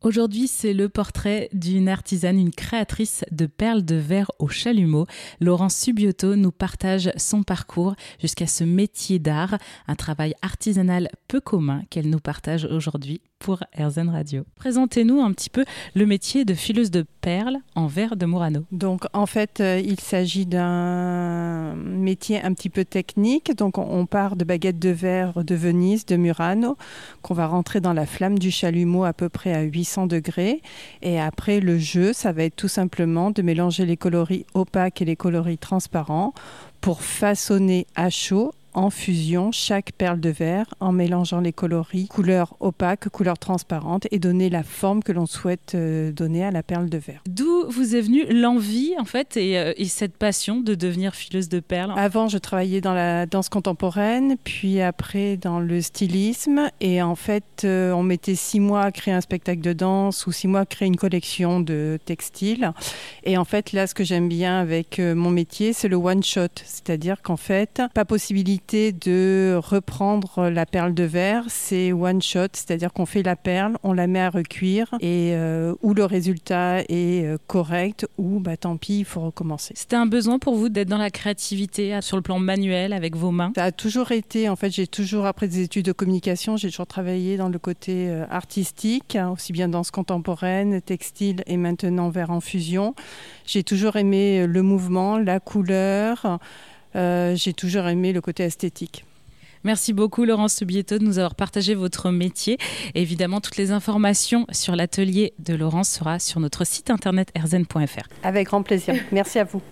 Aujourd'hui, c'est le portrait d'une artisane, une créatrice de perles de verre au chalumeau. Laurence Subioto nous partage son parcours jusqu'à ce métier d'art, un travail artisanal peu commun qu'elle nous partage aujourd'hui pour RZN Radio. Présentez-nous un petit peu le métier de fileuse de perles en verre de Murano. Donc en fait, euh, il s'agit d'un métier un petit peu technique. Donc on part de baguettes de verre de Venise, de Murano, qu'on va rentrer dans la flamme du chalumeau à peu près à 800 degrés. Et après le jeu, ça va être tout simplement de mélanger les coloris opaques et les coloris transparents pour façonner à chaud en fusion chaque perle de verre en mélangeant les coloris, couleurs opaques, couleurs transparentes et donner la forme que l'on souhaite euh, donner à la perle de verre. D'où vous est venue l'envie en fait euh, et, cette passion de devenir fileuse de perles? Avant, je travaillais dans la danse contemporaine, puis après dans le stylisme et en fait, euh, on mettait six mois à créer un spectacle de danse ou six mois à créer une collection de textiles. Et en fait, là, ce que j'aime bien avec mon métier, c'est le one shot, c'est-à-dire qu'en fait, pas possibilité de reprendre la perle de verre, c'est one shot, c'est-à-dire qu'on fait la perle, on la met à recuire et euh, où le résultat est euh, correct ou bah tant pis, il faut recommencer. C'était un besoin pour vous d'être dans la créativité sur le plan manuel avec vos mains? Ça a toujours été, en fait, j'ai toujours après des études de communication, j'ai toujours travaillé dans le côté euh, artistique, hein, aussi bien danse contemporaine, textile et maintenant verre en fusion. J'ai toujours aimé le mouvement, la couleur. Euh, j'ai toujours aimé le côté esthétique. Merci beaucoup Laurence Subieto de nous avoir partagé votre métier. évidemment, toutes les informations sur l'atelier de Laurence sera sur notre site internet erzen.fr. Avec grand plaisir. Merci à vous.